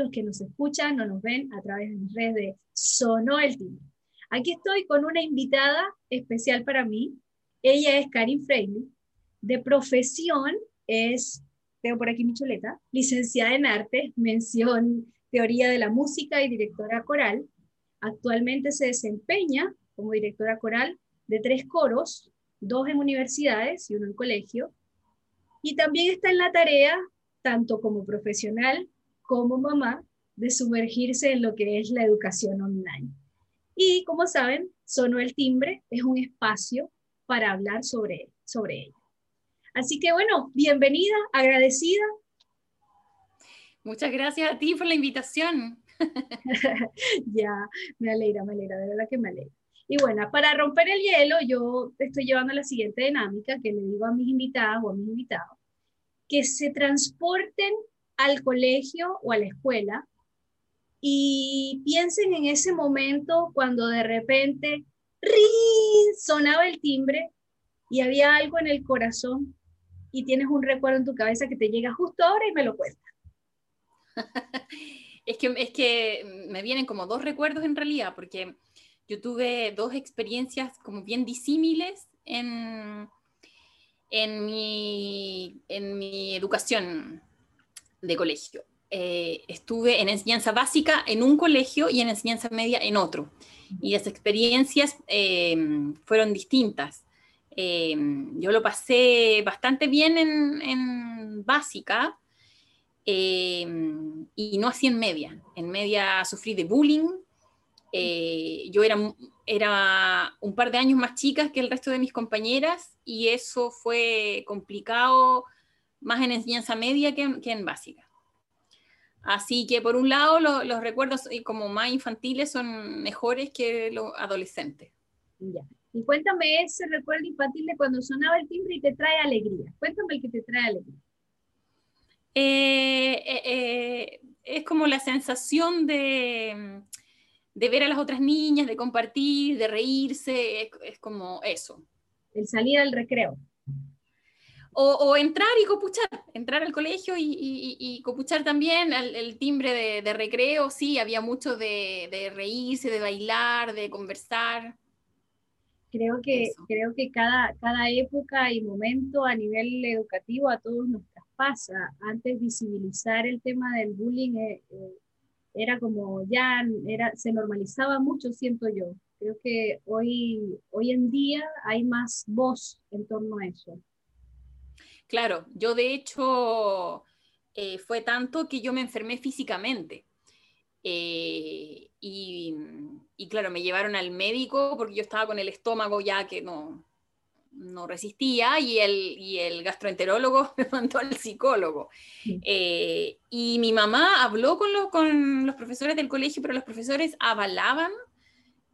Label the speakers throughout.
Speaker 1: los que nos escuchan o nos ven a través de mis redes de Sonó el Timbre. Aquí estoy con una invitada especial para mí. Ella es Karin Freire. De profesión es, tengo por aquí mi chuleta, licenciada en arte, mención teoría de la música y directora coral. Actualmente se desempeña como directora coral de tres coros, dos en universidades y uno en colegio. Y también está en la tarea, tanto como profesional como mamá, de sumergirse en lo que es la educación online. Y como saben, Sonó el Timbre es un espacio para hablar sobre, sobre ella. Así que bueno, bienvenida, agradecida.
Speaker 2: Muchas gracias a ti por la invitación.
Speaker 1: ya, me alegra, me alegra, de verdad que me alegra. Y bueno, para romper el hielo, yo estoy llevando la siguiente dinámica que le digo a mis invitadas o a mis invitados, que se transporten al colegio o a la escuela y piensen en ese momento cuando de repente sonaba el timbre y había algo en el corazón y tienes un recuerdo en tu cabeza que te llega justo ahora y me lo cuentas.
Speaker 2: es, que, es que me vienen como dos recuerdos en realidad, porque yo tuve dos experiencias como bien disímiles en, en, mi, en mi educación de colegio. Eh, estuve en enseñanza básica en un colegio y en enseñanza media en otro. Y las experiencias eh, fueron distintas. Eh, yo lo pasé bastante bien en, básica y no así en media. En media sufrí de bullying. yo era, era un par de años más chica que el resto de mis compañeras y eso fue complicado más en enseñanza media que, que en básica. Así que por un lado los recuerdos como más infantiles son mejores que los adolescentes.
Speaker 1: Ya. Y cuéntame ese recuerdo infantil de cuando sonaba el timbre y te trae alegría. Cuéntame el que te trae alegría.
Speaker 2: Eh, eh, eh, es como la sensación de, de, ver a las otras niñas, de compartir, de reírse, es, es como eso.
Speaker 1: El salir al recreo.
Speaker 2: O, entrar y copuchar, entrar al colegio y, copuchar también el, timbre de, recreo, sí, había mucho de, reírse, de bailar, de conversar.
Speaker 1: Creo que, creo que cada, cada época y momento a nivel educativo a todos nos traspasa. Antes visibilizar el tema del bullying eh, eh, era como ya, era, se normalizaba mucho, siento yo. Creo que hoy, hoy en día hay más voz en torno a eso.
Speaker 2: Claro, yo de hecho eh, fue tanto que yo me enfermé físicamente. Eh, y, claro, me llevaron al médico porque yo estaba con el estómago ya que no, no resistía y el, el gastroenterólogo me mandó al psicólogo. Eh, y mi mamá habló con, con los profesores del colegio, pero los profesores avalaban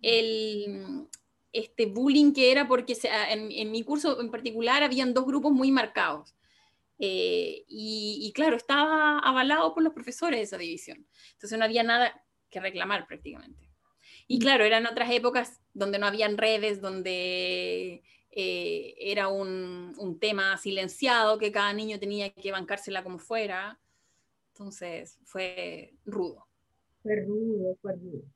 Speaker 2: el, este bullying que era porque en, mi curso en particular habían dos grupos muy marcados. Eh, y, claro, estaba avalado por los profesores de esa división. Entonces no había nada que reclamar prácticamente. Y mm. claro, eran otras épocas donde no habían redes, donde eh, era un, un, tema silenciado, que cada niño tenía que bancársela como fuera. Entonces fue rudo.
Speaker 1: Fue rudo, fue rudo.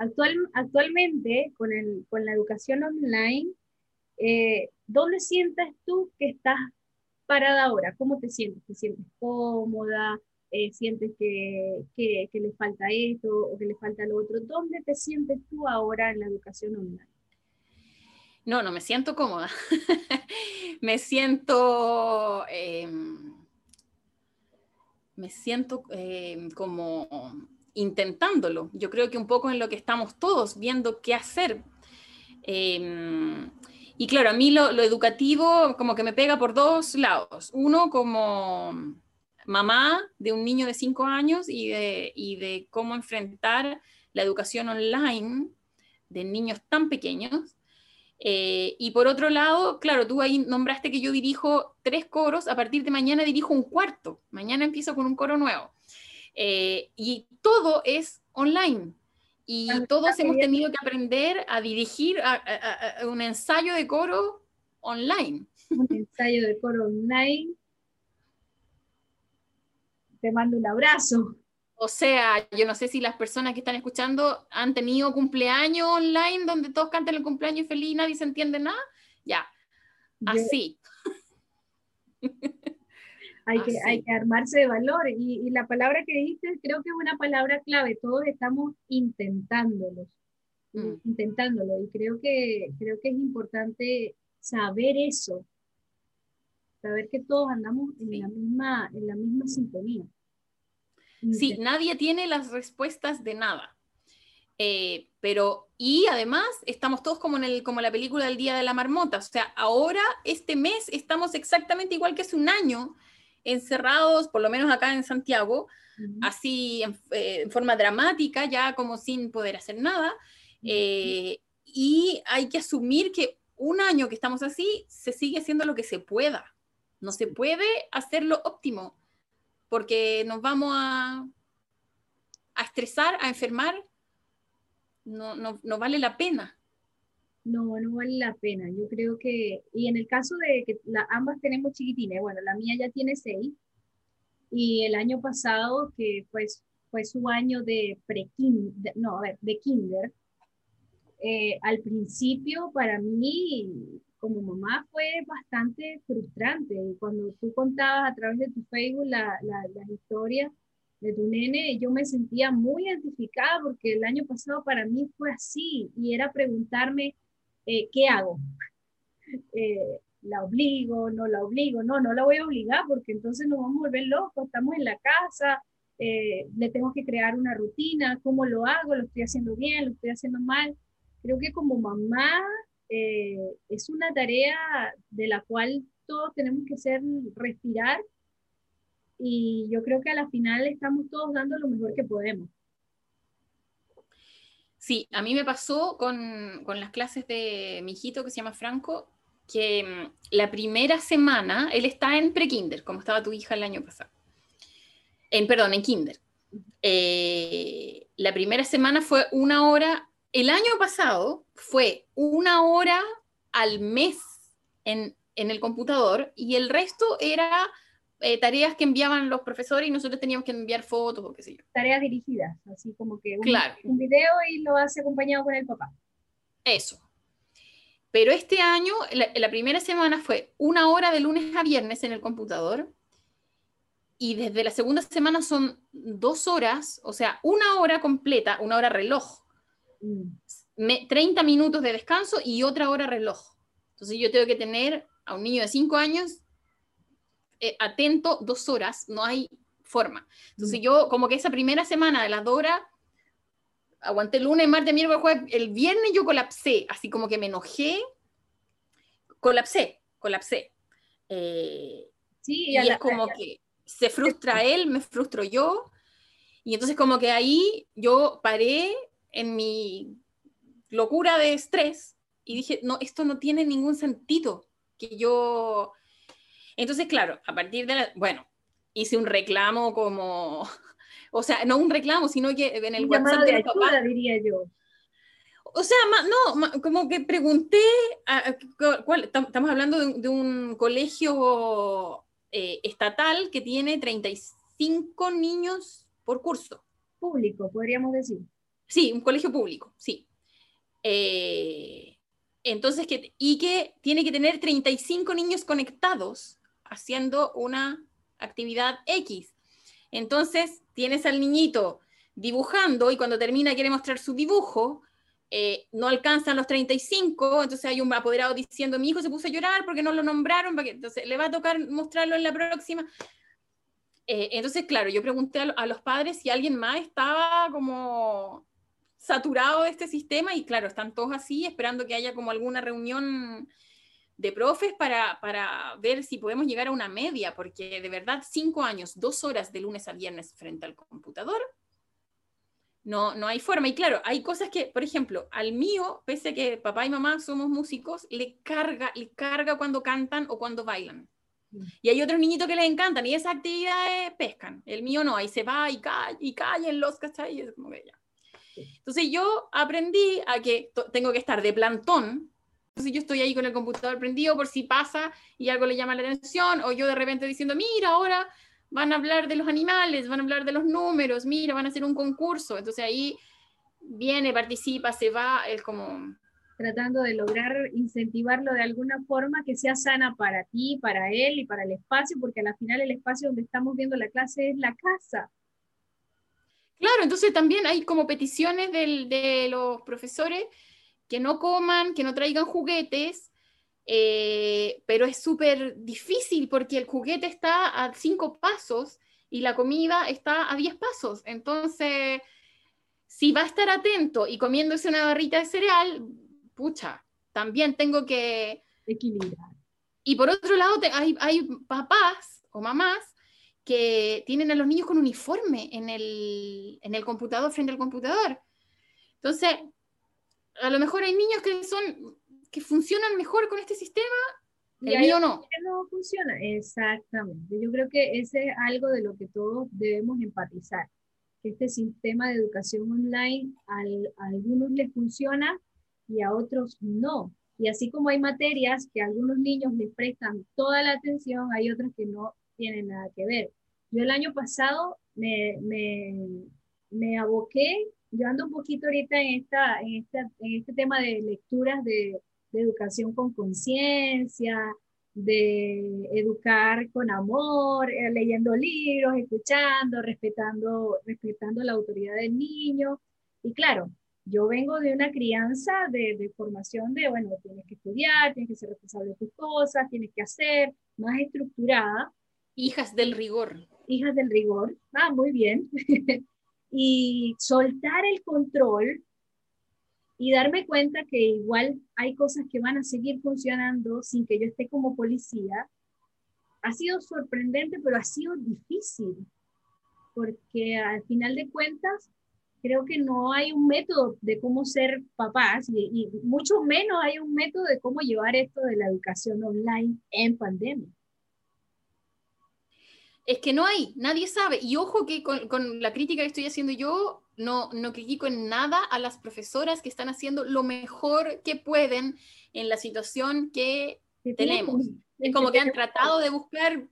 Speaker 1: Actual, actualmente, con, el, con, la educación online, eh, ¿dónde sientes tú que estás parada ahora? ¿Cómo te sientes? ¿Te sientes cómoda? Eh, ¿Sientes que, que, le falta esto o que le falta lo otro? ¿Dónde te sientes tú ahora en la educación online?
Speaker 2: No, no me siento cómoda. me siento... Em, me siento em, como intentándolo. Yo creo que un poco en lo que estamos todos viendo qué hacer. Em, y claro, a mí lo, educativo como que me pega por dos lados. Uno como mamá de un niño de cinco años y de, y de cómo enfrentar la educación online de niños tan pequeños. Eh, y por otro lado, claro, tú ahí nombraste que yo dirijo tres coros, a partir de mañana dirijo un cuarto, mañana empiezo con un coro nuevo. Eh, y todo es online. Y todos hemos tenido que aprender a dirigir un ensayo de coro online.
Speaker 1: Un ensayo de coro online. Te mando un abrazo.
Speaker 2: O sea, yo no sé si las personas que están escuchando han tenido cumpleaños online donde todos cantan el cumpleaños feliz y nadie se entiende nada. Ya, así.
Speaker 1: Hay, que, hay que armarse de valor y, y, la palabra que dijiste creo que es una palabra clave. Todos estamos intentándolo, mm. intentándolo y creo que, creo que es importante saber eso, saber que todos andamos en, la, misma, en la misma sintonía.
Speaker 2: Sí, nadie tiene las respuestas de nada. Eh, pero, y además, estamos todos como en el, como la película del Día de la Marmota. O sea, ahora, este mes, estamos exactamente igual que hace un año, encerrados, por lo menos acá en Santiago, así eh, en, forma dramática, ya como sin poder hacer nada. Eh, y hay que asumir que un año que estamos así, se sigue haciendo lo que se pueda. No se puede hacer lo óptimo porque nos vamos a, a estresar, a enfermar, no, no, no, vale la pena.
Speaker 1: No, no vale la pena. Yo creo que, y en el caso de que la, ambas tenemos chiquitines, bueno, la mía ya tiene seis, y el año pasado, que pues fue su año de pre no, a ver, de kinder, eh, al principio para mí como mamá fue bastante frustrante. Cuando tú contabas a través de tu Facebook la, la, las historias de tu nene, yo me sentía muy identificada porque el año pasado para mí fue así y era preguntarme, eh, ¿qué hago? Eh, ¿La obligo? ¿No la obligo? No, no la voy a obligar porque entonces nos vamos a volver locos, estamos en la casa, eh, le tengo que crear una rutina, ¿cómo lo hago? ¿Lo estoy haciendo bien? ¿Lo estoy haciendo mal? Creo que como mamá eh, es una tarea de la cual todos tenemos que ser respirar y yo creo que a la final estamos todos dando lo mejor que podemos.
Speaker 2: Sí, a mí me pasó con, con las clases de mi hijito que se llama Franco, que mm, la primera semana, él está en pre-kinder, como estaba tu hija el año pasado. En, perdón, en kinder. Eh, la primera semana fue una hora el año pasado fue una hora al mes en, el computador y el resto era eh, tareas que enviaban los profesores y nosotros teníamos que enviar fotos o qué sé yo.
Speaker 1: Tareas dirigidas, así como que un, un video y lo hace acompañado con el papá.
Speaker 2: Eso. Pero este año, la, primera semana fue una hora de lunes a viernes en el computador y desde la segunda semana son dos horas, o sea, una hora completa, una hora reloj 30 minutos de descanso y otra hora reloj. Entonces yo tengo que tener a un niño de 5 años eh, atento dos horas, no hay forma. Entonces mm. yo como que esa primera semana de las dos horas, aguanté lunes, martes, miércoles, jueves, el viernes yo colapsé, así como que me enojé, colapsé, colapsé. Eh, sí, y, es como que se frustra él, me frustro yo, y entonces como que ahí yo paré en mi locura de estrés y dije, no, esto no tiene ningún sentido que yo... Entonces, claro, a partir de la... Bueno, hice un reclamo como... O sea, no un reclamo, sino que en el WhatsApp de,
Speaker 1: papá, diría yo.
Speaker 2: O sea, no, como que pregunté, estamos hablando de, un colegio eh, estatal que tiene 35 niños por curso.
Speaker 1: Público, podríamos decir.
Speaker 2: Sí, un colegio público, sí. Eh, entonces, que, y que tiene que tener 35 niños conectados haciendo una actividad X. Entonces, tienes al niño dibujando y cuando termina quiere mostrar su dibujo, eh, no alcanzan los 35, entonces hay un apoderado diciendo, mi hijo se puso a llorar porque no lo nombraron, entonces le va a tocar mostrarlo en la próxima. Eh, entonces, claro, yo pregunté a, los padres si alguien más estaba como saturado de este sistema y claro, están todos así esperando que haya como alguna reunión de profes para, para, ver si podemos llegar a una media, porque de verdad cinco años, dos horas de lunes a viernes frente al computador, no, no hay forma. Y claro, hay cosas que, por ejemplo, al mío, pese a que papá y mamá somos músicos, le carga, le carga cuando cantan o cuando bailan. Mm. Y hay otros niñitos que les encantan y esas actividades pescan. El mío no, ahí se va y cae y caen los, ¿cachai? Y es como que ya. Entonces yo aprendí a que tengo que estar de plantón. Entonces yo estoy ahí con el computador prendido por si pasa y algo le llama la atención, o yo de repente diciendo, mira, ahora van a hablar de los animales, van a hablar de los números, mira, van a hacer un concurso. Entonces ahí viene, participa, se va, es como...
Speaker 1: Tratando de lograr incentivarlo de alguna forma que sea sana para ti, para él y para el espacio, porque al final el espacio donde estamos viendo la clase es la casa.
Speaker 2: Claro, entonces también hay como peticiones de los profesores que no coman, que no traigan juguetes, eh, pero es súper difícil porque el juguete está a cinco pasos y la comida está a diez pasos. Entonces, si va a estar atento y comiéndose una barrita de cereal, pucha, también tengo que
Speaker 1: equilibrar.
Speaker 2: Y por otro lado, hay, hay papás o mamás que tienen a los niños con uniforme en el, en el computador, frente al computador. Entonces, a lo mejor hay niños que son que funcionan mejor con este sistema, el mío no.
Speaker 1: no funciona, exactamente. Yo creo que ese es algo de lo que todos debemos empatizar, que este sistema de educación online a algunos les funciona y a otros no. Y así como hay materias que a algunos niños les prestan toda la atención, hay otras que no tienen nada que ver. Yo el año pasado me, me, me aboqué, yo ando un poquito ahorita en, esta, en, esta, en este tema de lecturas de, de educación con conciencia, de educar con amor, eh, leyendo libros, escuchando, respetando, respetando la autoridad del niño. Y claro, yo vengo de una crianza de, de, formación de, bueno, tienes que estudiar, tienes que ser responsable de tus cosas, tienes que hacer, más estructurada.
Speaker 2: Hijas del rigor.
Speaker 1: Hijas del rigor. Ah, muy bien. y soltar el control y darme cuenta que igual hay cosas que van a seguir funcionando sin que yo esté como policía, ha sido sorprendente, pero ha sido difícil, porque al final de cuentas, creo que no hay un método de cómo ser papás y, mucho menos hay un método de cómo llevar esto de la educación online en pandemia.
Speaker 2: Es que no hay, nadie sabe. Y ojo que con, con la crítica que estoy haciendo yo, no, no critico en nada a las profesoras que están haciendo lo mejor que pueden en la situación que tenemos. Es como que han tratado de buscar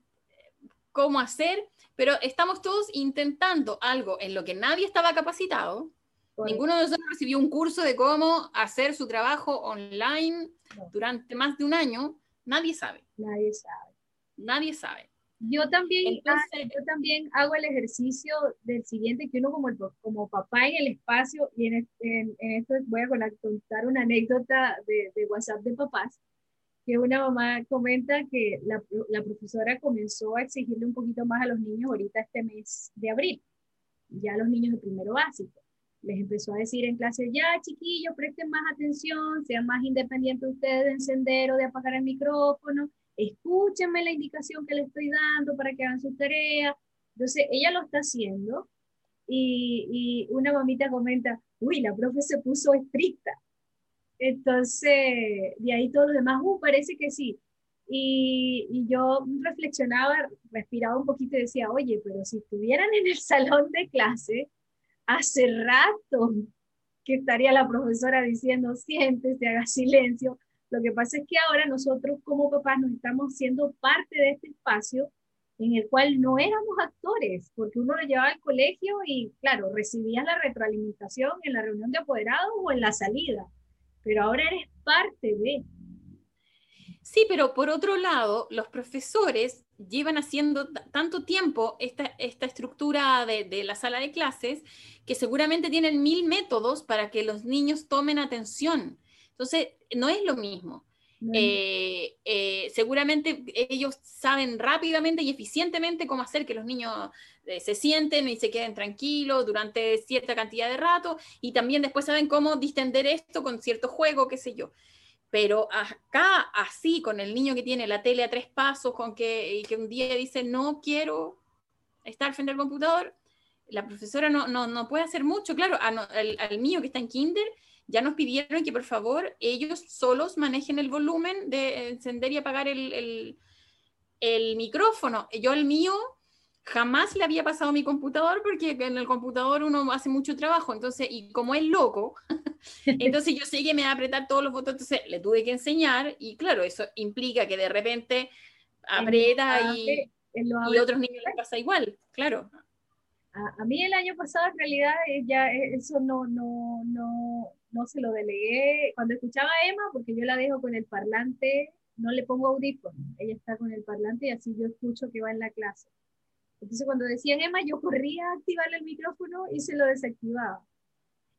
Speaker 2: cómo hacer, pero estamos todos intentando algo en lo que nadie estaba capacitado. Ninguno de nosotros recibió un curso de cómo hacer su trabajo online durante más de un año. Nadie sabe.
Speaker 1: Nadie sabe.
Speaker 2: Nadie sabe.
Speaker 1: Yo también, yo también hago el ejercicio del siguiente, que uno como, como papá en el espacio, y en, en, esto voy a contar una anécdota de, de, WhatsApp de papás, que una mamá comenta que la, la, profesora comenzó a exigirle un poquito más a los niños ahorita este mes de abril, ya los niños de primero básico. Les empezó a decir en clase, ya chiquillos, presten más atención, sean más independientes ustedes de encender o de apagar el micrófono, escúchenme la indicación que le estoy dando para que hagan su tarea. Entonces, ella lo está haciendo y, una mamita comenta, uy, la profe se puso estricta. Entonces, de ahí todos los demás, uh, parece que sí. Y, yo reflexionaba, respiraba un poquito y decía, oye, pero si estuvieran en el salón de clase, hace rato que estaría la profesora diciendo, siéntese, haga silencio, lo que pasa es que ahora nosotros como papás nos estamos siendo parte de este espacio en el cual no éramos actores, porque uno lo llevaba al colegio y, claro, recibías la retroalimentación en la reunión de apoderados o en la salida, pero ahora eres parte de.
Speaker 2: Sí, pero por otro lado, los profesores llevan haciendo tanto tiempo esta, esta estructura de, de, la sala de clases que seguramente tienen mil métodos para que los niños tomen atención. Entonces, no es lo mismo. Eh, eh, seguramente ellos saben rápidamente y eficientemente cómo hacer que los niños eh, se sienten y se queden tranquilos durante cierta cantidad de rato y también después saben cómo distender esto con cierto juego, qué sé yo. Pero acá, así, con el niño que tiene la tele a tres pasos, con que, y que un día dice, no quiero estar frente al computador, la profesora no, no, no puede hacer mucho. Claro, al, al mío que está en kinder, ya nos pidieron que por favor ellos solos manejen el volumen de encender y apagar el, el, micrófono. Yo el mío jamás le había pasado a mi computador porque en el computador uno hace mucho trabajo, entonces, y como es loco, entonces yo sé que me va a apretar todos los botones, entonces le tuve que enseñar y claro, eso implica que de repente aprieta y y otros niños les pasa igual, claro.
Speaker 1: A, mí el año pasado en realidad eh, ya eh, eso no, no, no, no se lo delegué. Cuando escuchaba a Emma, porque yo la dejo con el parlante, no le pongo audífono, ella está con el parlante y así yo escucho que va en la clase. Entonces cuando decían Emma, yo corría a activarle el micrófono y se lo desactivaba.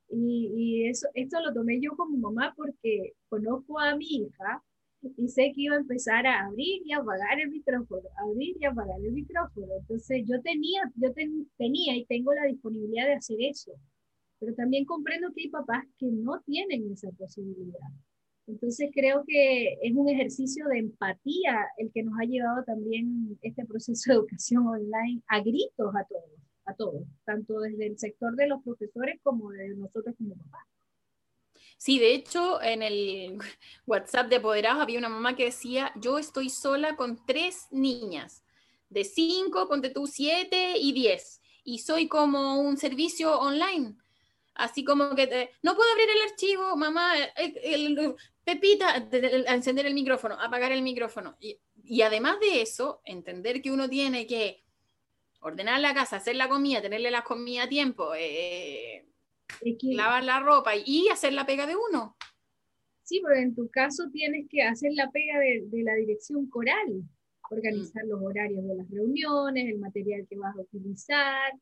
Speaker 1: Y, y, eso, esto lo tomé yo como mamá porque conozco a mi hija y sé que iba a empezar a abrir y apagar el micrófono, abrir y apagar el micrófono. Entonces yo tenía, yo tenía y tengo la disponibilidad de hacer eso, pero también comprendo que hay papás que no tienen esa posibilidad. Entonces creo que es un ejercicio de empatía el que nos ha llevado también este proceso de educación online a gritos a todos, a todos, tanto desde el sector de los profesores como de nosotros como papás.
Speaker 2: Sí, de hecho, en el WhatsApp de Apoderados había una mamá que decía, yo estoy sola con tres niñas, de cinco, ponte tú siete y diez, y soy como un servicio online. Así como que no puedo abrir el archivo, mamá, Pepita, encender el micrófono, apagar el micrófono. Y, además de eso, entender que uno tiene que ordenar la casa, hacer la comida, tenerle la comida a tiempo, eh, lavar la ropa y hacer la pega de uno.
Speaker 1: Sí, pero en tu caso tienes que hacer la pega de, la dirección coral, organizar mm. los horarios de las reuniones, el material que vas a utilizar.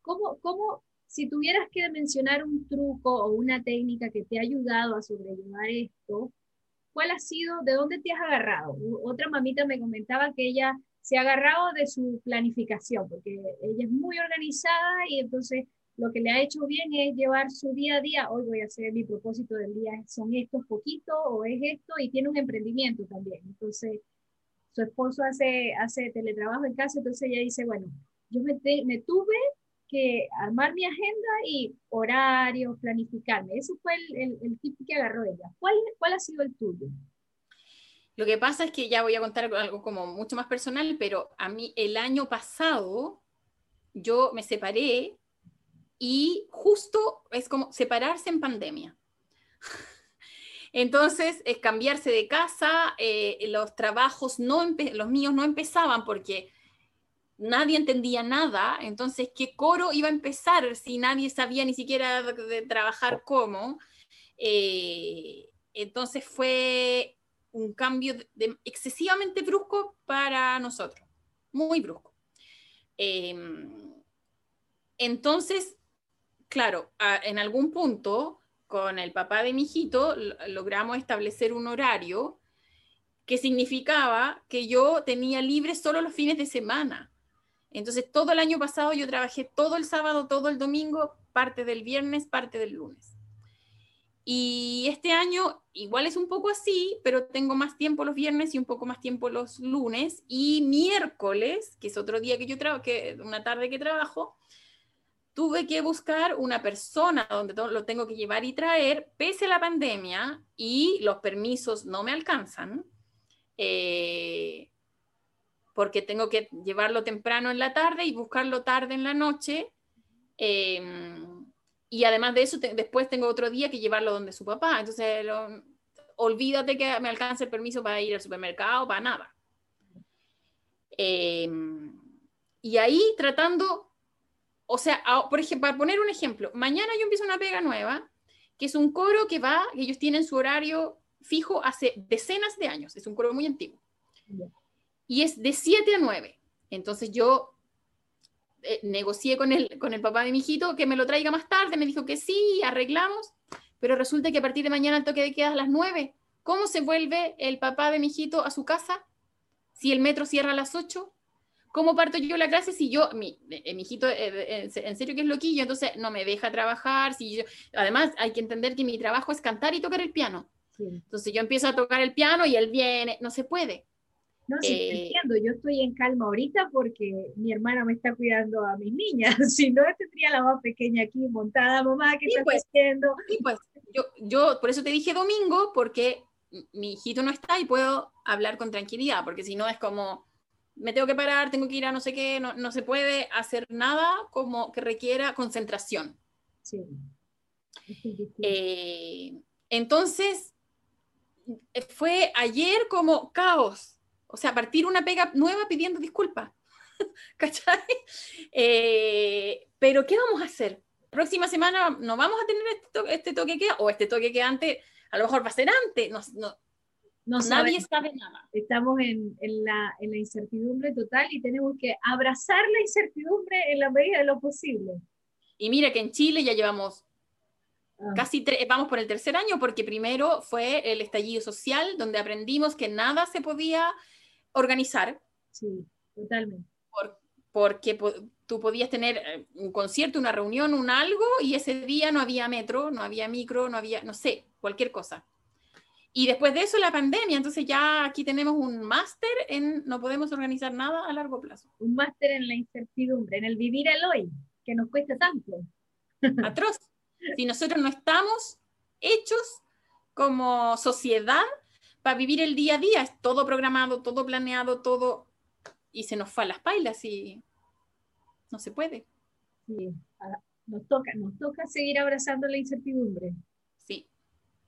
Speaker 1: ¿Cómo, ¿Cómo, si tuvieras que mencionar un truco o una técnica que te ha ayudado a sobrellevar esto, cuál ha sido, de dónde te has agarrado? Otra mamita me comentaba que ella se ha agarrado de su planificación, porque ella es muy organizada y entonces lo que le ha hecho bien es llevar su día a día, hoy voy a hacer mi propósito del día, son estos poquitos o es esto, y tiene un emprendimiento también. Entonces, su esposo hace, hace teletrabajo en casa, entonces ella dice, bueno, yo me, me tuve que armar mi agenda y horarios, planificarme. Eso fue el, el, tip que agarró ella. ¿Cuál, ¿Cuál ha sido el tuyo?
Speaker 2: Lo que pasa es que ya voy a contar algo como mucho más personal, pero a mí el año pasado yo me separé y justo es como separarse en pandemia. Entonces, es cambiarse de casa, eh, los trabajos, no los míos no empezaban porque nadie entendía nada, entonces, ¿qué coro iba a empezar si nadie sabía ni siquiera de, trabajar cómo? Eh, entonces fue un cambio excesivamente brusco para nosotros, muy brusco. Em, entonces, claro, en algún punto, con el papá de mi hijito, logramos establecer un horario que significaba que yo tenía libre solo los fines de semana. Entonces, todo el año pasado yo trabajé todo el sábado, todo el domingo, parte del viernes, parte del lunes. Y este año igual es un poco así, pero tengo más tiempo los viernes y un poco más tiempo los lunes. Y miércoles, que es otro día que yo trabajo, una tarde que trabajo, tuve que buscar una persona donde lo tengo que llevar y traer, pese a la pandemia y los permisos no me alcanzan, eh, porque tengo que llevarlo temprano en la tarde y buscarlo tarde en la noche. Em, y además de eso, después tengo otro día que llevarlo donde su papá. Entonces, olvídate que me alcance el permiso para ir al supermercado, para nada. Em, y ahí tratando o sea, por ejemplo, para poner un ejemplo, mañana yo empiezo una pega nueva, que es un coro que va, ellos tienen su horario fijo hace decenas de años, es un coro muy antiguo. Y es de 7 a 9. Entonces yo eh, negocié con el, con el papá de mi hijito que me lo traiga más tarde, me dijo que sí, arreglamos, pero resulta que a partir de mañana el toque de queda a las 9. ¿Cómo se vuelve el papá de mi hijito a su casa si el metro cierra a las 8? ¿Cómo parto yo la clase si yo, mi, eh, mi hijito, eh, en serio que es loquillo, entonces no me deja trabajar? Si yo, además, hay que entender que mi trabajo es cantar y tocar el piano. Entonces yo empiezo a tocar el piano y él viene, no se puede.
Speaker 1: No, sí, eh, entiendo, yo estoy en calma ahorita porque mi hermana me está cuidando a mis niñas, si no tendría la más pequeña aquí montada, mamá, ¿qué está pues, haciendo?
Speaker 2: Sí, pues, yo, yo por eso te dije domingo, porque mi hijito no está y puedo hablar con tranquilidad, porque si no es como, me tengo que parar, tengo que ir a no sé qué, no, no se puede hacer nada como que requiera concentración. Sí. Eh, entonces, fue ayer como caos, o sea, partir una pega nueva pidiendo disculpas. ¿cachai? Eh, pero ¿qué vamos a hacer? Próxima semana no vamos a tener este, toque, este toque que o este toque que antes, a lo mejor va a ser antes, no, no, no nadie sabe nada.
Speaker 1: Estamos en, en, la, en la incertidumbre total y tenemos que abrazar la incertidumbre en la medida de lo posible.
Speaker 2: Y mira que en Chile ya llevamos
Speaker 1: Ah.
Speaker 2: casi, vamos por el tercer año, porque primero fue el estallido social, donde aprendimos que nada se podía organizar.
Speaker 1: Sí, totalmente.
Speaker 2: porque tú podías tener eh, un concierto, una reunión, un algo, y ese día no había metro, no había micro, no había, no sé, cualquier cosa. Y después de eso la pandemia, entonces ya aquí tenemos un máster en no podemos organizar nada a largo plazo.
Speaker 1: Un máster en la incertidumbre, en el vivir el hoy, que nos cuesta tanto.
Speaker 2: Atroz. Si nosotros no estamos hechos como sociedad para vivir el día a día, es todo programado, todo planeado, todo, y se nos fue a las pailas y no se puede.
Speaker 1: Sí, nos toca, nos toca seguir abrazando la incertidumbre.
Speaker 2: Sí.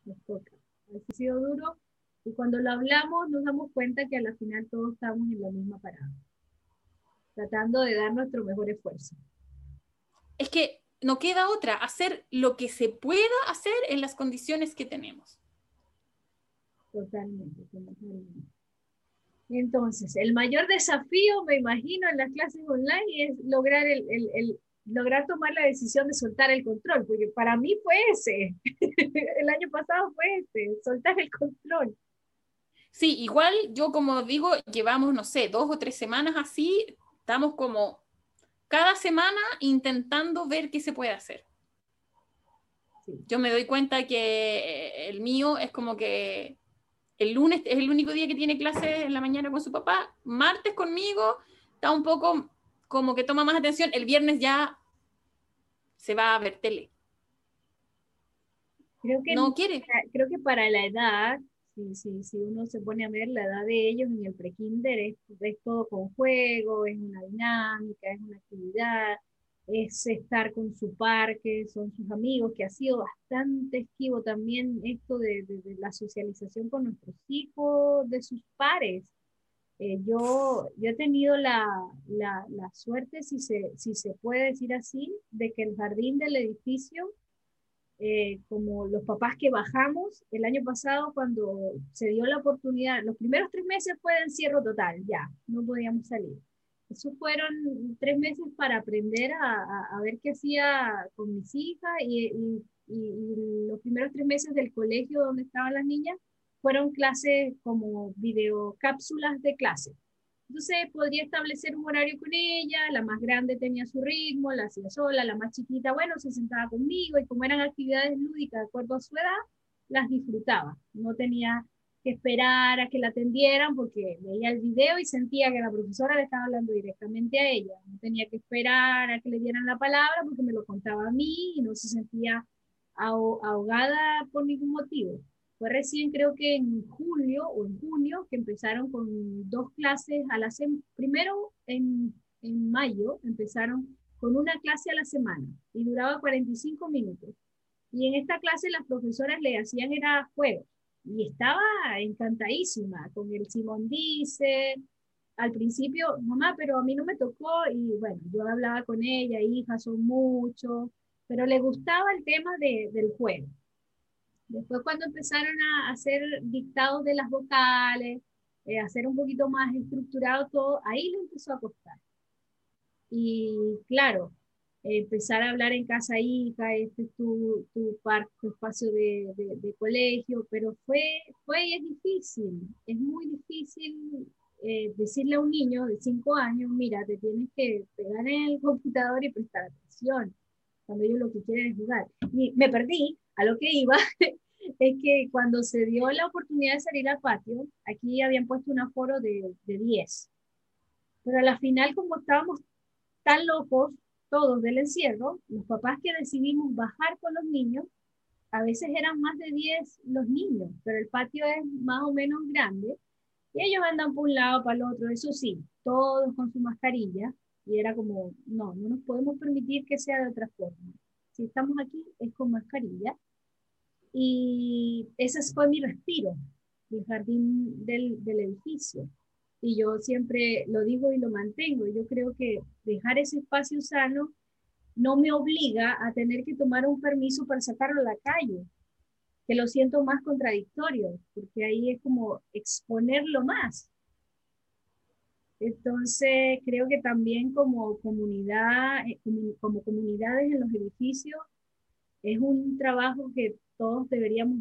Speaker 1: Nos toca. Ha sido duro y cuando lo hablamos nos damos cuenta que a la final todos estamos en la misma parada, tratando de dar nuestro mejor esfuerzo.
Speaker 2: Es que no queda otra, hacer lo que se pueda hacer en las condiciones que tenemos.
Speaker 1: Totalmente, totalmente. Entonces, el mayor desafío, me imagino, en las clases online es lograr, el, el, el, lograr tomar la decisión de soltar el control, porque para mí fue ese. el año pasado fue ese, soltar el control.
Speaker 2: Sí, igual yo como digo, llevamos, no sé, dos o tres semanas así, estamos como cada semana intentando ver qué se puede hacer. Yo me doy cuenta que eh, el mío es como que el lunes es el único día que tiene clase en la mañana con su papá, martes conmigo, está un poco como que toma más atención, el viernes ya se va a ver tele.
Speaker 1: Creo que
Speaker 2: no quiere.
Speaker 1: Creo que para la edad si, si, si uno se pone a ver la edad de ellos en el prekinder, es, es todo con juego, es una dinámica, es una actividad, es estar con su parque, son sus amigos, que ha sido bastante esquivo también esto de, de, la socialización con nuestros hijos, de sus pares. Eh, yo, yo he tenido la, la, la, suerte, si se, si se puede decir así, de que el jardín del edificio eh, como los papás que bajamos el año pasado cuando se dio la oportunidad, los primeros tres meses fue de encierro total, ya, no podíamos salir. Esos fueron tres meses para aprender a, a, ver qué hacía con mis hijas y, y, y, los primeros tres meses del colegio donde estaban las niñas fueron clases como videocápsulas de clase. Entonces podría establecer un horario con ella, la más grande tenía su ritmo, la hacía sola, la más chiquita, bueno, se sentaba conmigo y como eran actividades lúdicas de acuerdo a su edad, las disfrutaba. No tenía que esperar a que la atendieran porque veía el video y sentía que la profesora le estaba hablando directamente a ella. No tenía que esperar a que le dieran la palabra porque me lo contaba a mí y no se sentía ahogada por ningún motivo. Fue recién, creo que en julio o en junio, que empezaron con dos clases a la semana. Primero, en, en mayo, empezaron con una clase a la semana y duraba 45 minutos. Y en esta clase las profesoras le hacían era juegos y estaba encantadísima con el Simón dice. Al principio, mamá, pero a mí no me tocó y bueno, yo hablaba con ella, hija, son muchos, pero le gustaba el tema de, del juego. Después cuando empezaron a hacer dictados de las vocales, eh, hacer un poquito más estructurado todo, ahí le empezó a costar. Y claro, empezar a hablar en casa hija, este es tu, tu, tu espacio de, colegio, pero fue, fue es difícil, es muy difícil eh, decirle a un niño de 5 años, mira, te tienes que pegar en el computador y prestar atención, cuando ellos lo que quieren es jugar. Y me perdí, a lo que iba es que cuando se dio la oportunidad de salir al patio, aquí habían puesto un aforo de, de 10. Pero a la final, como estábamos tan locos todos del encierro, los papás que decidimos bajar con los niños, a veces eran más de 10 los niños, pero el patio es más o menos grande, y ellos andan por un lado, para el otro, eso sí, todos con su mascarilla, y era como, no, no nos podemos permitir que sea de otra forma. Si estamos aquí, es con mascarilla, y ese fue mi respiro, el jardín del, del edificio. y yo siempre lo digo y lo mantengo. Yo creo que dejar ese espacio sano no me obliga a tener que tomar un permiso para sacarlo a la calle, que lo siento más contradictorio, porque ahí es como exponerlo más. Entonces, creo que también como comunidad, eh, como comunidades en los edificios, es un trabajo que todos deberíamos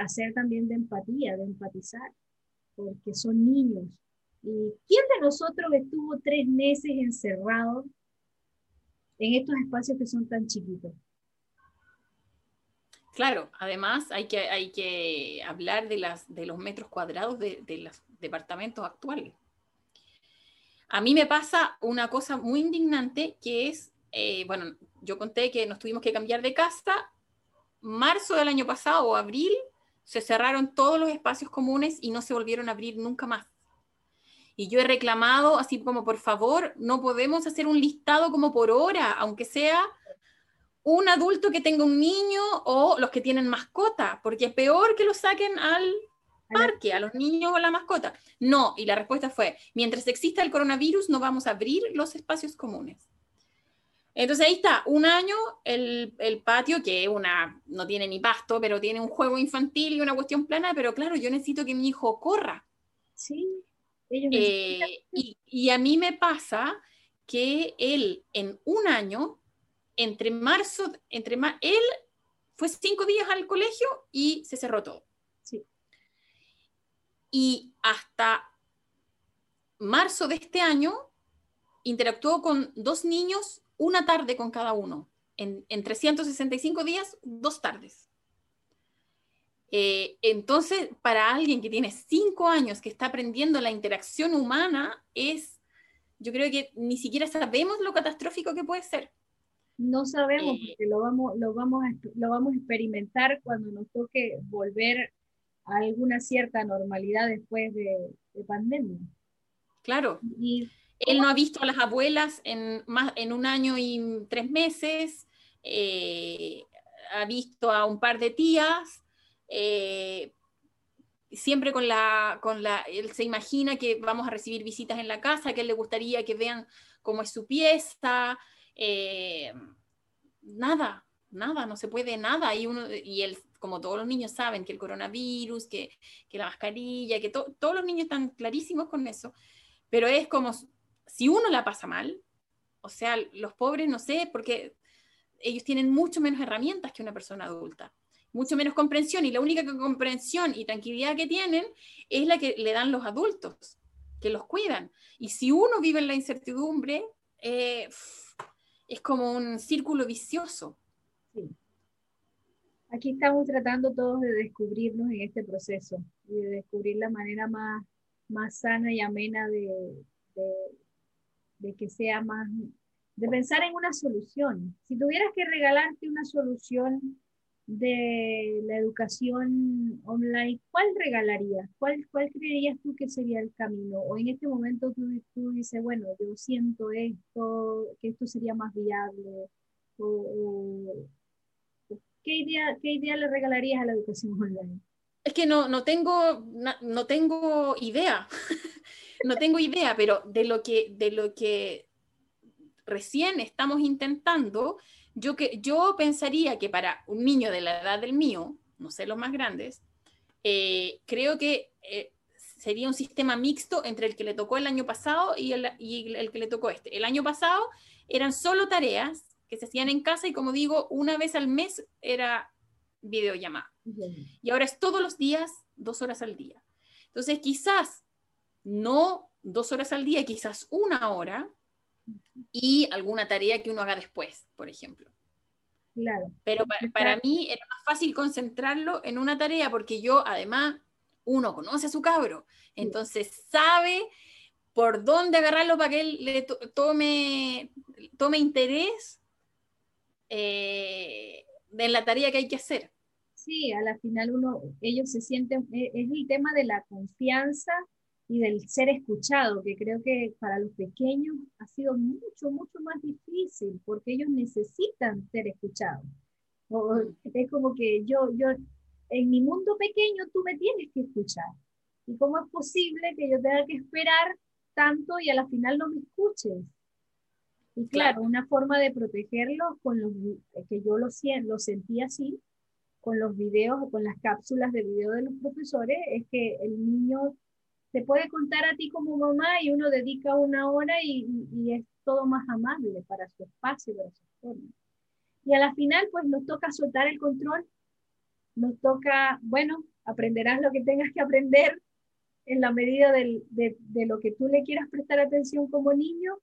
Speaker 1: hacer también de empatía, de empatizar, porque son niños. ¿Y quién de nosotros estuvo tres meses encerrado en estos espacios que son tan chiquitos?
Speaker 2: Claro, además hay que, hay que hablar de, las, de los metros cuadrados de, de los departamentos actuales. A mí me pasa una cosa muy indignante que es, eh, bueno, yo conté que nos tuvimos que cambiar de casa, marzo del año pasado o abril, se cerraron todos los espacios comunes y no se volvieron a abrir nunca más. Y yo he reclamado, así como por favor, no podemos hacer un listado como por hora, aunque sea un adulto que tenga un niño o los que tienen mascota, porque es peor que lo saquen al parque, a los niños o la mascota. No, y la respuesta fue, mientras exista el coronavirus no vamos a abrir los espacios comunes. Entonces ahí está, un año el, el, patio, que una, no tiene ni pasto, pero tiene un juego infantil y una cuestión plana, pero claro, yo necesito que mi hijo corra.
Speaker 1: Sí.
Speaker 2: Eh, y, y, a mí me pasa que él en un año, entre marzo, entre ma él fue cinco días al colegio y se cerró todo. Y hasta marzo de este año interactuó con dos niños una tarde con cada uno. En, en 365 días, dos tardes. Eh, entonces, para alguien que tiene cinco años, que está aprendiendo la interacción humana, es, yo creo que ni siquiera sabemos lo catastrófico que puede ser.
Speaker 1: No sabemos, eh, porque lo vamos, lo, vamos a, lo vamos a experimentar cuando nos toque volver alguna cierta normalidad después de, de pandemia.
Speaker 2: Claro. Y él no ha visto a las abuelas en, más, en un año y tres meses, eh, ha visto a un par de tías, eh, siempre con la, con la, él se imagina que vamos a recibir visitas en la casa, que él le gustaría que vean cómo es su pieza, eh, nada, nada, no se puede nada, y, uno, y él, como todos los niños saben que el coronavirus, que, que la mascarilla, que todos los niños están clarísimos con eso, pero es como si uno la pasa mal, o sea, los pobres, no sé, porque ellos tienen mucho menos herramientas que una persona adulta, mucho menos comprensión, y la única comprensión y tranquilidad que tienen es la que le dan los adultos, que los cuidan. Y si uno vive en la incertidumbre, eh, es como un círculo vicioso.
Speaker 1: Aquí estamos tratando todos de descubrirnos en este proceso y de descubrir la manera más, más sana y amena de, de que sea más, de pensar en una solución. Si tuvieras que regalarte una solución de la educación online, ¿cuál regalarías? ¿Cuál, cuál creerías tú que sería el camino? O en este momento tú, tú dices, bueno, yo siento esto, que esto sería más viable. O, ¿qué, idea, ¿Qué idea le regalarías a la educación online?
Speaker 2: Es que no, no, tengo, no tengo idea. no tengo idea, pero de lo que, de lo que recién estamos intentando, yo, que, yo pensaría que para un niño de la edad del mío, no sé los más grandes, eh, creo que eh, sería un sistema mixto entre el que le tocó el año pasado y el, y el que le tocó este. El año pasado eran solo tareas que se hacían en casa y como digo, una vez al mes era videollamada. Y ahora es todos los días, dos horas al día. Entonces, quizás no dos horas al día, quizás una hora, y alguna tarea que uno haga después, por ejemplo.
Speaker 1: Claro.
Speaker 2: Pero para, mí era más fácil concentrarlo en una tarea porque yo, además, uno conoce a su cabro, entonces sabe por dónde agarrarlo para que él le tome, tome interés eh, en la tarea que hay que hacer.
Speaker 1: Sí, a la final uno, ellos se sienten, e, es el tema de la confianza y del ser escuchado, que creo que para los pequeños ha sido mucho, mucho más difícil, porque ellos necesitan ser escuchados. O, es como que yo, yo, en mi mundo pequeño, tú me tienes que escuchar. ¿Y cómo es posible que yo tenga que esperar tanto y a la final no me escuches? Y claro, una forma de protegerlo con los que yo lo, lo sentí así, con los videos o con las cápsulas de video de los profesores, es que el niño te puede contar a ti como mamá y uno dedica una hora y, y es todo más amable para su espacio, para su forma. Y a la final, pues nos toca soltar el control, nos toca, bueno, aprenderás lo que tengas que aprender en la medida de, de, lo que tú le quieras prestar atención como niño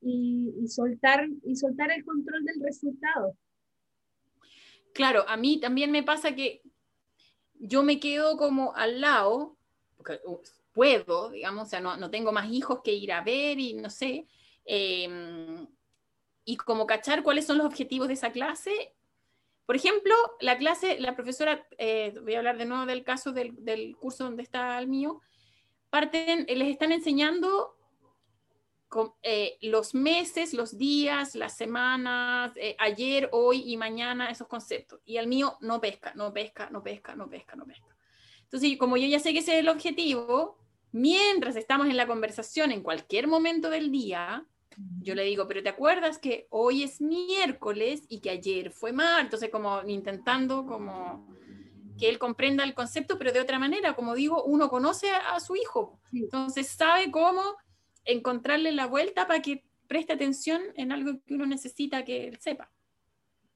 Speaker 1: y, soltar, y soltar el control del resultado.
Speaker 2: Claro, a mí también me pasa que yo me quedo como al lado, porque uh, puedo, digamos, o sea, no, no tengo más hijos que ir a ver y no sé, Em, y como cachar cuáles son los objetivos de esa clase. Por ejemplo, la clase, la profesora, eh, voy a hablar de nuevo del caso del, del, curso donde está el mío, parten, les están enseñando eh, los meses, los días, las semanas, eh, ayer, hoy y mañana, esos conceptos. Y al mío no pesca, no pesca, no pesca, no pesca, no pesca. Entonces, como yo ya sé que ese es el objetivo, mientras estamos en la conversación en cualquier momento del día, yo le digo, pero ¿te acuerdas que hoy es miércoles y que ayer fue martes? Entonces, como intentando como que él comprenda el concepto, pero de otra manera, como digo, uno conoce a, su hijo, entonces sabe cómo encontrarle la vuelta para que preste atención en algo que uno necesita que él sepa.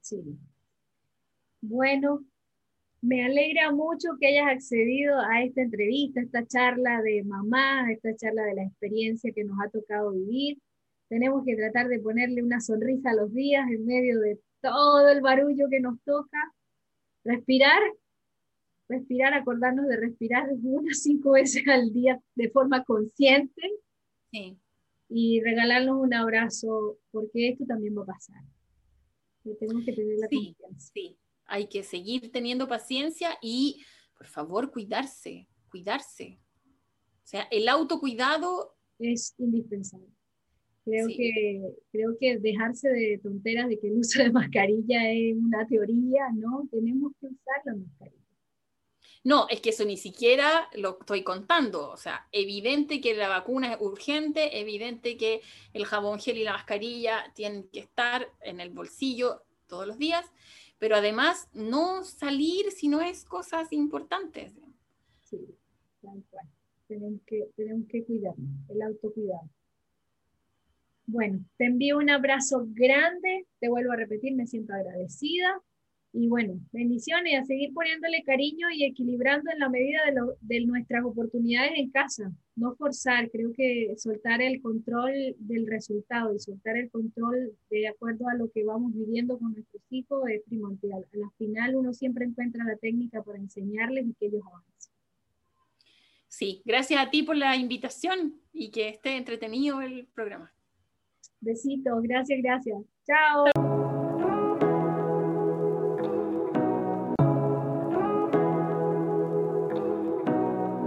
Speaker 1: Sí. Bueno, me alegra mucho que hayas accedido a esta entrevista, a esta charla de mamá, a esta charla de la experiencia que nos ha tocado vivir tenemos que tratar de ponerle una sonrisa a los días en medio de todo el barullo que nos toca. Respirar, respirar, acordarnos de respirar unas cinco veces al día de forma consciente. Y regalarnos un abrazo, porque esto también va a pasar. tenemos que tener la confianza.
Speaker 2: Sí, hay que seguir teniendo paciencia y, por favor, cuidarse, cuidarse. O sea, el autocuidado
Speaker 1: es indispensable. Creo, que, creo que dejarse de tonteras de que el uso de mascarilla es una teoría, ¿no? Tenemos que usar la mascarilla.
Speaker 2: No, es que eso ni siquiera lo estoy contando. O sea, evidente que la vacuna es urgente, evidente que el jabón gel y la mascarilla tienen que estar en el bolsillo todos los días, pero además no salir si no es cosas importantes.
Speaker 1: Sí, tal cual. Tenemos que, tenemos que cuidarnos, el autocuidado. Bueno, te envío un abrazo grande, te vuelvo a repetir, me siento agradecida. Y bueno, bendiciones a seguir poniéndole cariño y equilibrando en la medida de, nuestras oportunidades en casa. No forzar, creo que soltar el control del resultado y soltar el control de acuerdo a lo que vamos viviendo con nuestros hijos es primordial. Al final uno siempre encuentra la técnica para enseñarles y que ellos avancen.
Speaker 2: Sí, gracias a ti por la invitación y que esté entretenido el programa.
Speaker 1: Besitos, gracias, gracias. Chao.